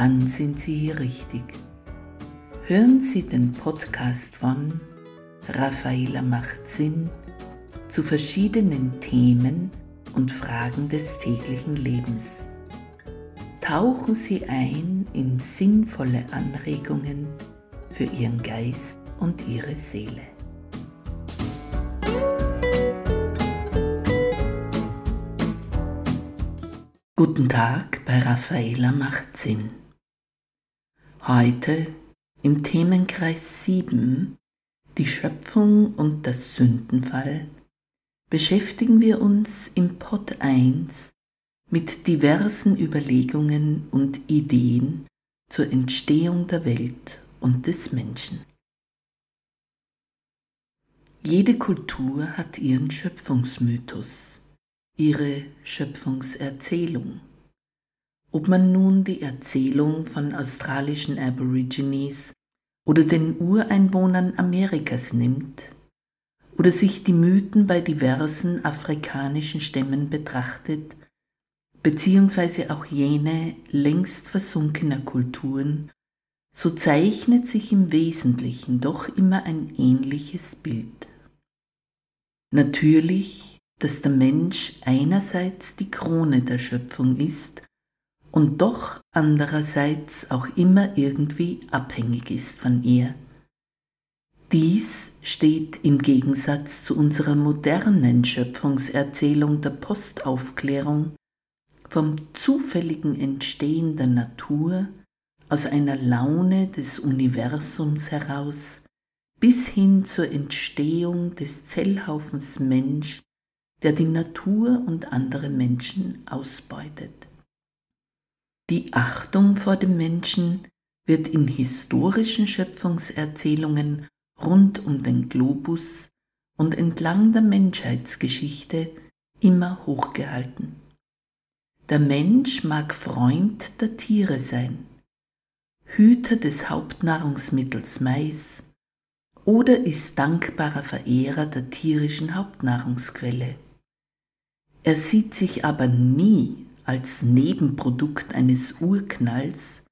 dann sind Sie hier richtig. Hören Sie den Podcast von Raffaela macht Sinn zu verschiedenen Themen und Fragen des täglichen Lebens. Tauchen Sie ein in sinnvolle Anregungen für Ihren Geist und Ihre Seele. Guten Tag bei Raffaela macht Sinn. Heute im Themenkreis 7, die Schöpfung und das Sündenfall, beschäftigen wir uns im Pod 1 mit diversen Überlegungen und Ideen zur Entstehung der Welt und des Menschen. Jede Kultur hat ihren Schöpfungsmythos, ihre Schöpfungserzählung. Ob man nun die Erzählung von australischen Aborigines oder den Ureinwohnern Amerikas nimmt oder sich die Mythen bei diversen afrikanischen Stämmen betrachtet, beziehungsweise auch jene längst versunkener Kulturen, so zeichnet sich im Wesentlichen doch immer ein ähnliches Bild. Natürlich, dass der Mensch einerseits die Krone der Schöpfung ist und doch andererseits auch immer irgendwie abhängig ist von ihr. Dies steht im Gegensatz zu unserer modernen Schöpfungserzählung der Postaufklärung vom zufälligen Entstehen der Natur aus einer Laune des Universums heraus bis hin zur Entstehung des Zellhaufens Mensch, der die Natur und andere Menschen ausbeutet. Die Achtung vor dem Menschen wird in historischen Schöpfungserzählungen rund um den Globus und entlang der Menschheitsgeschichte immer hochgehalten. Der Mensch mag Freund der Tiere sein, Hüter des Hauptnahrungsmittels Mais oder ist dankbarer Verehrer der tierischen Hauptnahrungsquelle. Er sieht sich aber nie als Nebenprodukt eines Urknalls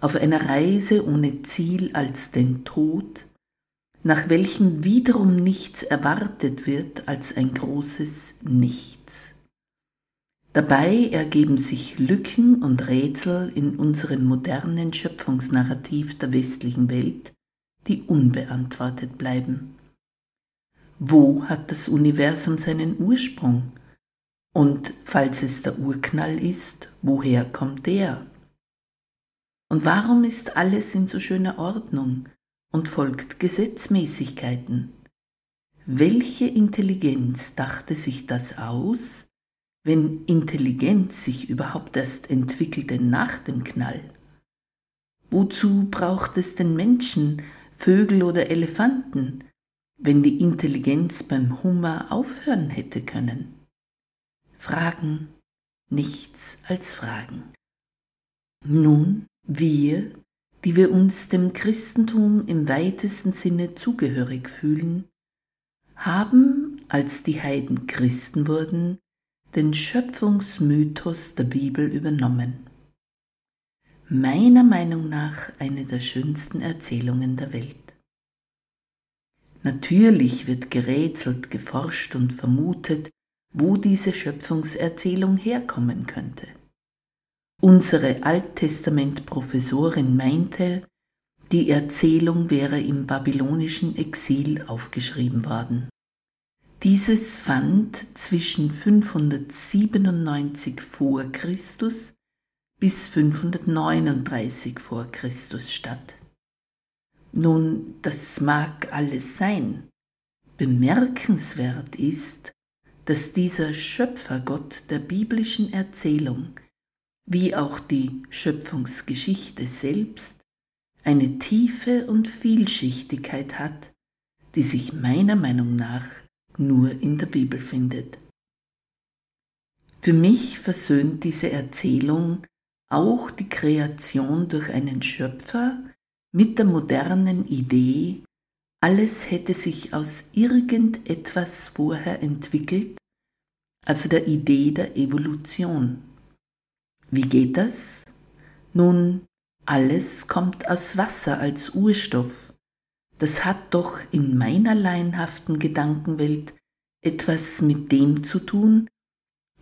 auf einer Reise ohne Ziel als den Tod, nach welchem wiederum nichts erwartet wird als ein großes Nichts. Dabei ergeben sich Lücken und Rätsel in unserem modernen Schöpfungsnarrativ der westlichen Welt, die unbeantwortet bleiben. Wo hat das Universum seinen Ursprung? Und falls es der Urknall ist, woher kommt der? Und warum ist alles in so schöner Ordnung und folgt Gesetzmäßigkeiten? Welche Intelligenz dachte sich das aus, wenn Intelligenz sich überhaupt erst entwickelte nach dem Knall? Wozu braucht es den Menschen, Vögel oder Elefanten, wenn die Intelligenz beim Hummer aufhören hätte können? Fragen, nichts als Fragen. Nun, wir, die wir uns dem Christentum im weitesten Sinne zugehörig fühlen, haben, als die Heiden Christen wurden, den Schöpfungsmythos der Bibel übernommen. Meiner Meinung nach eine der schönsten Erzählungen der Welt. Natürlich wird gerätselt, geforscht und vermutet, wo diese Schöpfungserzählung herkommen könnte. Unsere Alttestament-Professorin meinte, die Erzählung wäre im babylonischen Exil aufgeschrieben worden. Dieses fand zwischen 597 vor Christus bis 539 vor Christus statt. Nun, das mag alles sein. Bemerkenswert ist, dass dieser Schöpfergott der biblischen Erzählung wie auch die Schöpfungsgeschichte selbst eine Tiefe und Vielschichtigkeit hat, die sich meiner Meinung nach nur in der Bibel findet. Für mich versöhnt diese Erzählung auch die Kreation durch einen Schöpfer mit der modernen Idee, alles hätte sich aus irgendetwas vorher entwickelt, also der Idee der Evolution. Wie geht das? Nun, alles kommt aus Wasser als Urstoff. Das hat doch in meiner laienhaften Gedankenwelt etwas mit dem zu tun,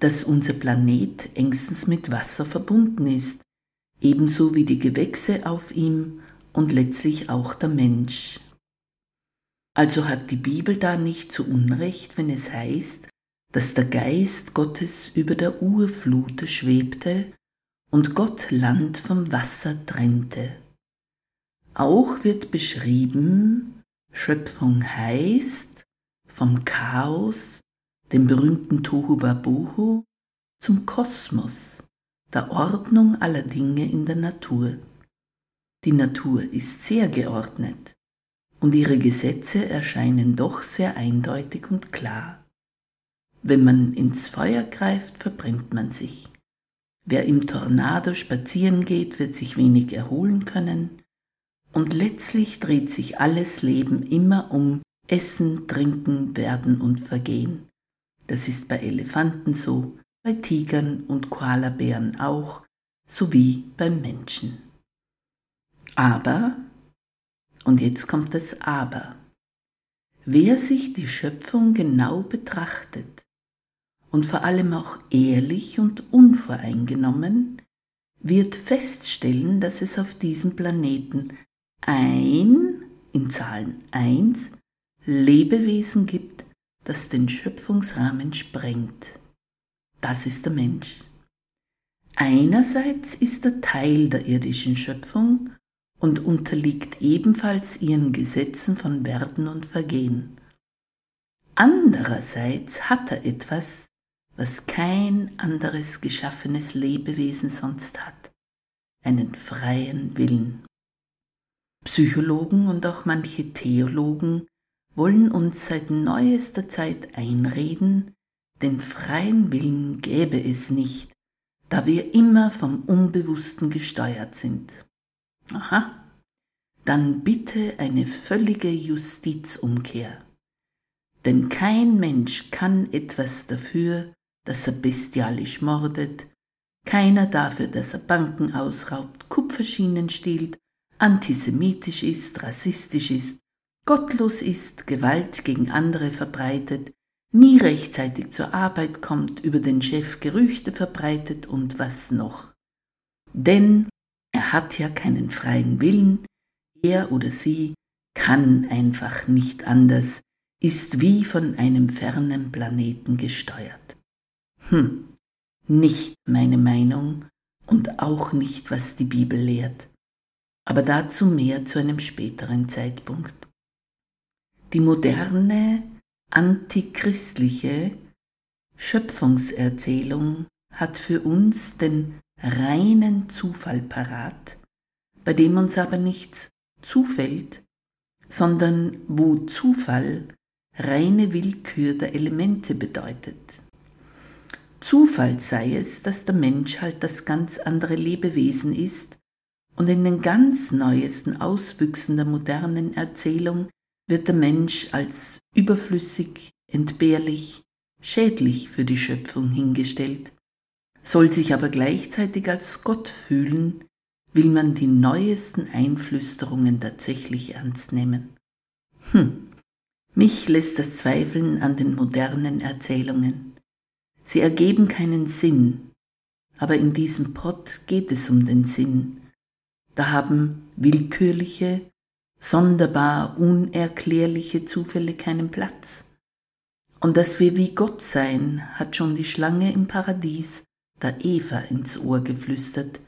dass unser Planet engstens mit Wasser verbunden ist, ebenso wie die Gewächse auf ihm und letztlich auch der Mensch. Also hat die Bibel da nicht zu Unrecht, wenn es heißt, dass der Geist Gottes über der Urflute schwebte und Gott Land vom Wasser trennte. Auch wird beschrieben, Schöpfung heißt vom Chaos, dem berühmten Tohu Babuhu, zum Kosmos, der Ordnung aller Dinge in der Natur. Die Natur ist sehr geordnet und ihre Gesetze erscheinen doch sehr eindeutig und klar. Wenn man ins Feuer greift, verbrennt man sich. Wer im Tornado spazieren geht, wird sich wenig erholen können. Und letztlich dreht sich alles Leben immer um Essen, Trinken, Werden und Vergehen. Das ist bei Elefanten so, bei Tigern und Koalabären auch, sowie beim Menschen. Aber und jetzt kommt das Aber. Wer sich die Schöpfung genau betrachtet und vor allem auch ehrlich und unvoreingenommen, wird feststellen, dass es auf diesem Planeten ein, in Zahlen eins, Lebewesen gibt, das den Schöpfungsrahmen sprengt. Das ist der Mensch. Einerseits ist er Teil der irdischen Schöpfung und unterliegt ebenfalls ihren Gesetzen von Werden und Vergehen. Andererseits hat er etwas, was kein anderes geschaffenes Lebewesen sonst hat, einen freien Willen. Psychologen und auch manche Theologen wollen uns seit neuester Zeit einreden, den freien Willen gäbe es nicht, da wir immer vom Unbewussten gesteuert sind. Aha, dann bitte eine völlige Justizumkehr. Denn kein Mensch kann etwas dafür, dass er bestialisch mordet, keiner dafür, dass er Banken ausraubt, Kupferschienen stiehlt, antisemitisch ist, rassistisch ist, gottlos ist, Gewalt gegen andere verbreitet, nie rechtzeitig zur Arbeit kommt, über den Chef Gerüchte verbreitet und was noch. Denn er hat ja keinen freien Willen, er oder sie kann einfach nicht anders, ist wie von einem fernen Planeten gesteuert. Hm, nicht meine Meinung und auch nicht, was die Bibel lehrt, aber dazu mehr zu einem späteren Zeitpunkt. Die moderne, antichristliche Schöpfungserzählung hat für uns den reinen Zufall parat, bei dem uns aber nichts zufällt, sondern wo Zufall reine Willkür der Elemente bedeutet. Zufall sei es, dass der Mensch halt das ganz andere Lebewesen ist, und in den ganz neuesten Auswüchsen der modernen Erzählung wird der Mensch als überflüssig, entbehrlich, schädlich für die Schöpfung hingestellt, soll sich aber gleichzeitig als Gott fühlen, will man die neuesten Einflüsterungen tatsächlich ernst nehmen. Hm, mich lässt das Zweifeln an den modernen Erzählungen. Sie ergeben keinen Sinn, aber in diesem Pott geht es um den Sinn. Da haben willkürliche, sonderbar unerklärliche Zufälle keinen Platz. Und dass wir wie Gott sein, hat schon die Schlange im Paradies der Eva ins Ohr geflüstert,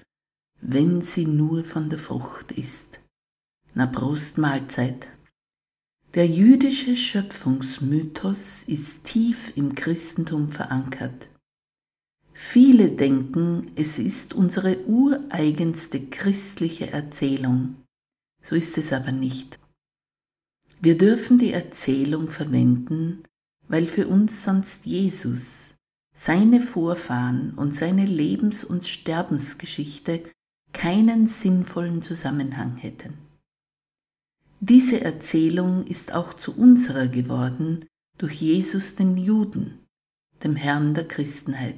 wenn sie nur von der Frucht isst. Na Prost Mahlzeit. Der jüdische Schöpfungsmythos ist tief im Christentum verankert. Viele denken, es ist unsere ureigenste christliche Erzählung. So ist es aber nicht. Wir dürfen die Erzählung verwenden, weil für uns sonst Jesus, seine Vorfahren und seine Lebens- und Sterbensgeschichte keinen sinnvollen Zusammenhang hätten. Diese Erzählung ist auch zu unserer geworden durch Jesus den Juden, dem Herrn der Christenheit.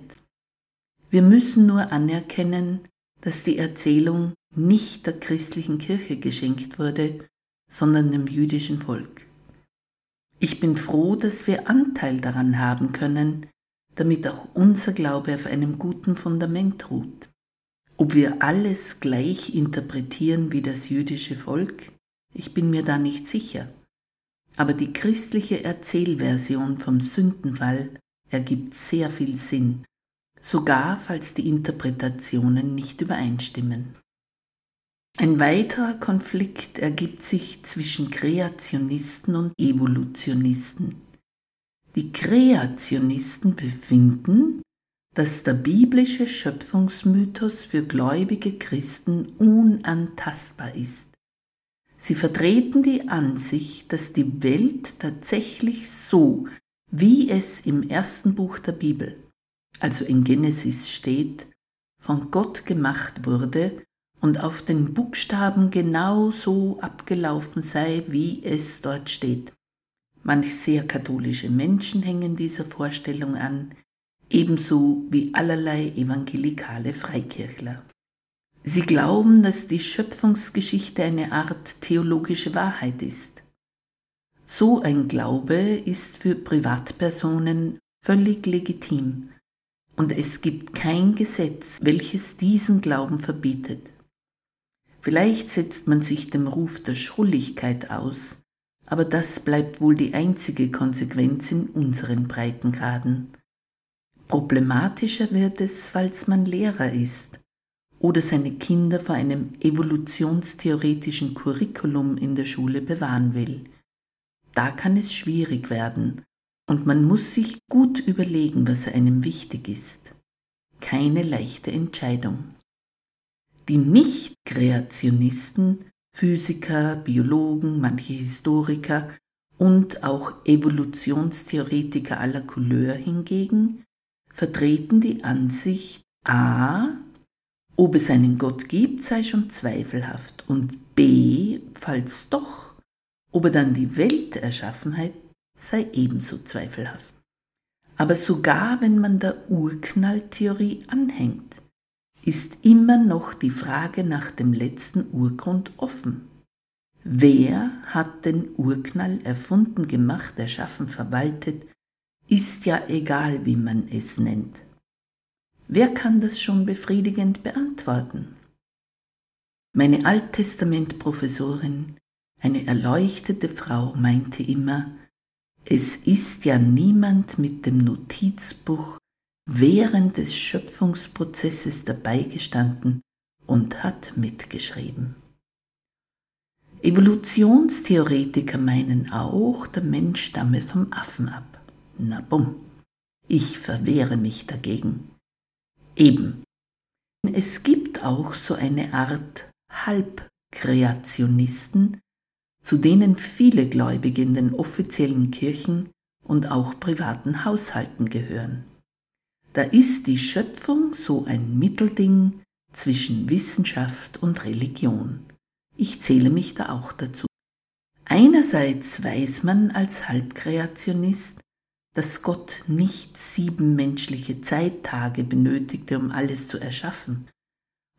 Wir müssen nur anerkennen, dass die Erzählung nicht der christlichen Kirche geschenkt wurde, sondern dem jüdischen Volk. Ich bin froh, dass wir Anteil daran haben können, damit auch unser Glaube auf einem guten Fundament ruht. Ob wir alles gleich interpretieren wie das jüdische Volk, ich bin mir da nicht sicher. Aber die christliche Erzählversion vom Sündenfall ergibt sehr viel Sinn sogar falls die Interpretationen nicht übereinstimmen. Ein weiterer Konflikt ergibt sich zwischen Kreationisten und Evolutionisten. Die Kreationisten befinden, dass der biblische Schöpfungsmythos für gläubige Christen unantastbar ist. Sie vertreten die Ansicht, dass die Welt tatsächlich so, wie es im ersten Buch der Bibel also in Genesis steht, von Gott gemacht wurde und auf den Buchstaben genau so abgelaufen sei, wie es dort steht. Manch sehr katholische Menschen hängen dieser Vorstellung an, ebenso wie allerlei evangelikale Freikirchler. Sie glauben, dass die Schöpfungsgeschichte eine Art theologische Wahrheit ist. So ein Glaube ist für Privatpersonen völlig legitim und es gibt kein Gesetz, welches diesen Glauben verbietet. Vielleicht setzt man sich dem Ruf der Schrulligkeit aus, aber das bleibt wohl die einzige Konsequenz in unseren Breitengraden. Problematischer wird es, falls man Lehrer ist oder seine Kinder vor einem evolutionstheoretischen Curriculum in der Schule bewahren will. Da kann es schwierig werden, und man muss sich gut überlegen, was einem wichtig ist. Keine leichte Entscheidung. Die Nicht-Kreationisten, Physiker, Biologen, manche Historiker und auch Evolutionstheoretiker aller Couleur hingegen vertreten die Ansicht a. Ob es einen Gott gibt, sei schon zweifelhaft und b. falls doch, ob er dann die Welt erschaffen hat, sei ebenso zweifelhaft. Aber sogar wenn man der Urknalltheorie anhängt, ist immer noch die Frage nach dem letzten Urgrund offen. Wer hat den Urknall erfunden, gemacht, erschaffen, verwaltet, ist ja egal, wie man es nennt. Wer kann das schon befriedigend beantworten? Meine Alttestamentprofessorin, eine erleuchtete Frau, meinte immer, es ist ja niemand mit dem Notizbuch während des Schöpfungsprozesses dabei gestanden und hat mitgeschrieben. Evolutionstheoretiker meinen auch, der Mensch stamme vom Affen ab. Na bumm, ich verwehre mich dagegen. Eben. Es gibt auch so eine Art Halbkreationisten, zu denen viele Gläubige in den offiziellen Kirchen und auch privaten Haushalten gehören. Da ist die Schöpfung so ein Mittelding zwischen Wissenschaft und Religion. Ich zähle mich da auch dazu. Einerseits weiß man als Halbkreationist, dass Gott nicht sieben menschliche Zeittage benötigte, um alles zu erschaffen,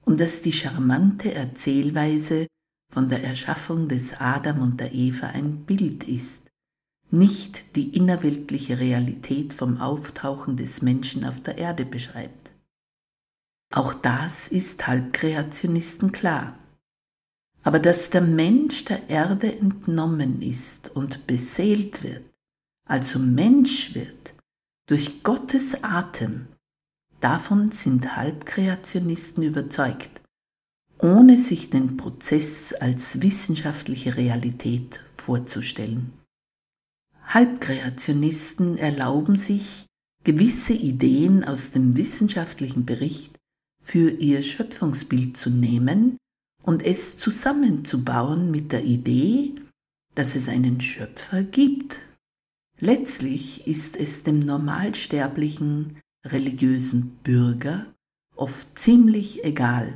und dass die charmante Erzählweise von der Erschaffung des Adam und der Eva ein Bild ist, nicht die innerweltliche Realität vom Auftauchen des Menschen auf der Erde beschreibt. Auch das ist Halbkreationisten klar. Aber dass der Mensch der Erde entnommen ist und beseelt wird, also Mensch wird, durch Gottes Atem, davon sind Halbkreationisten überzeugt ohne sich den Prozess als wissenschaftliche Realität vorzustellen. Halbkreationisten erlauben sich, gewisse Ideen aus dem wissenschaftlichen Bericht für ihr Schöpfungsbild zu nehmen und es zusammenzubauen mit der Idee, dass es einen Schöpfer gibt. Letztlich ist es dem normalsterblichen religiösen Bürger oft ziemlich egal,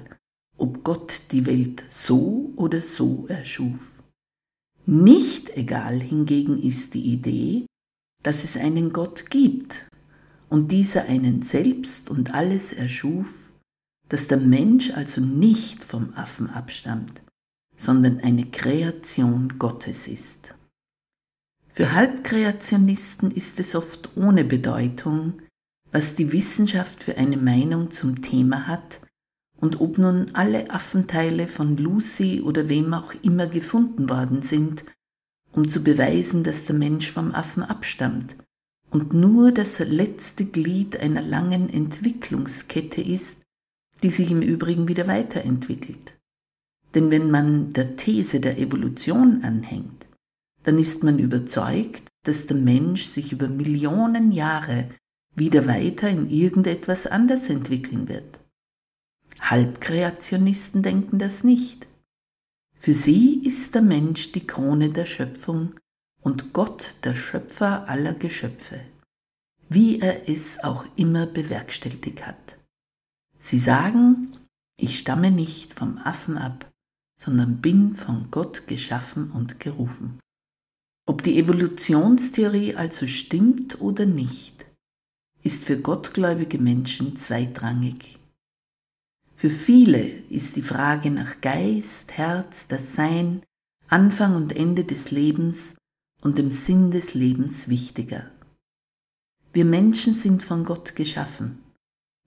ob Gott die Welt so oder so erschuf. Nicht egal hingegen ist die Idee, dass es einen Gott gibt und dieser einen selbst und alles erschuf, dass der Mensch also nicht vom Affen abstammt, sondern eine Kreation Gottes ist. Für Halbkreationisten ist es oft ohne Bedeutung, was die Wissenschaft für eine Meinung zum Thema hat und ob nun alle Affenteile von Lucy oder wem auch immer gefunden worden sind, um zu beweisen, dass der Mensch vom Affen abstammt und nur das letzte Glied einer langen Entwicklungskette ist, die sich im Übrigen wieder weiterentwickelt. Denn wenn man der These der Evolution anhängt, dann ist man überzeugt, dass der Mensch sich über Millionen Jahre wieder weiter in irgendetwas anders entwickeln wird. Halbkreationisten denken das nicht. Für sie ist der Mensch die Krone der Schöpfung und Gott der Schöpfer aller Geschöpfe, wie er es auch immer bewerkstelligt hat. Sie sagen, ich stamme nicht vom Affen ab, sondern bin von Gott geschaffen und gerufen. Ob die Evolutionstheorie also stimmt oder nicht, ist für gottgläubige Menschen zweitrangig. Für viele ist die Frage nach Geist, Herz, das Sein, Anfang und Ende des Lebens und dem Sinn des Lebens wichtiger. Wir Menschen sind von Gott geschaffen,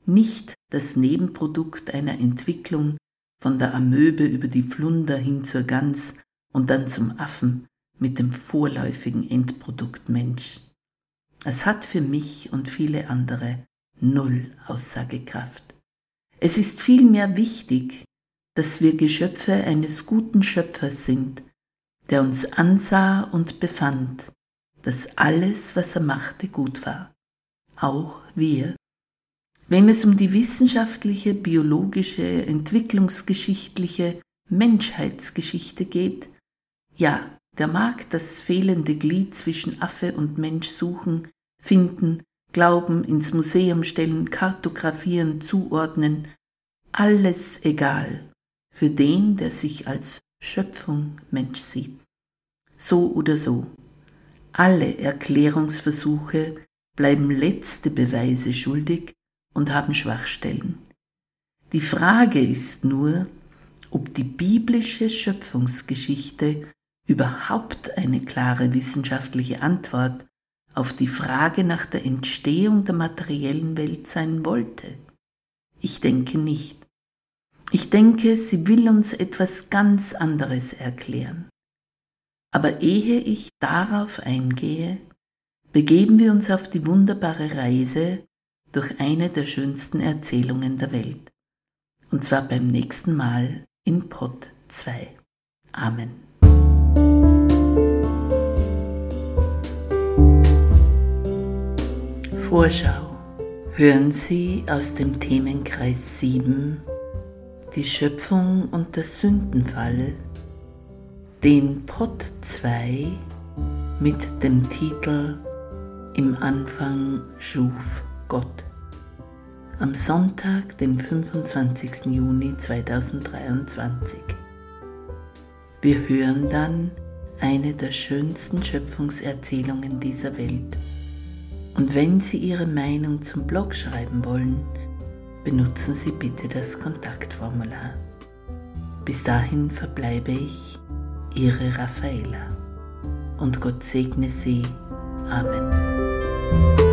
nicht das Nebenprodukt einer Entwicklung von der Amöbe über die Flunder hin zur Gans und dann zum Affen mit dem vorläufigen Endprodukt Mensch. Es hat für mich und viele andere null Aussagekraft. Es ist vielmehr wichtig, dass wir Geschöpfe eines guten Schöpfers sind, der uns ansah und befand, dass alles, was er machte, gut war. Auch wir. Wenn es um die wissenschaftliche, biologische, entwicklungsgeschichtliche Menschheitsgeschichte geht, ja, der mag das fehlende Glied zwischen Affe und Mensch suchen, finden, Glauben, ins Museum stellen, kartografieren, zuordnen, alles egal für den, der sich als Schöpfung Mensch sieht. So oder so, alle Erklärungsversuche bleiben letzte Beweise schuldig und haben Schwachstellen. Die Frage ist nur, ob die biblische Schöpfungsgeschichte überhaupt eine klare wissenschaftliche Antwort auf die Frage nach der Entstehung der materiellen Welt sein wollte? Ich denke nicht. Ich denke, sie will uns etwas ganz anderes erklären. Aber ehe ich darauf eingehe, begeben wir uns auf die wunderbare Reise durch eine der schönsten Erzählungen der Welt. Und zwar beim nächsten Mal in Pod 2. Amen. Vorschau. Hören Sie aus dem Themenkreis 7 die Schöpfung und der Sündenfall, den Pod 2 mit dem Titel Im Anfang schuf Gott. Am Sonntag, den 25. Juni 2023. Wir hören dann eine der schönsten Schöpfungserzählungen dieser Welt und wenn Sie Ihre Meinung zum Blog schreiben wollen, benutzen Sie bitte das Kontaktformular. Bis dahin verbleibe ich, Ihre Raffaela. Und Gott segne Sie. Amen.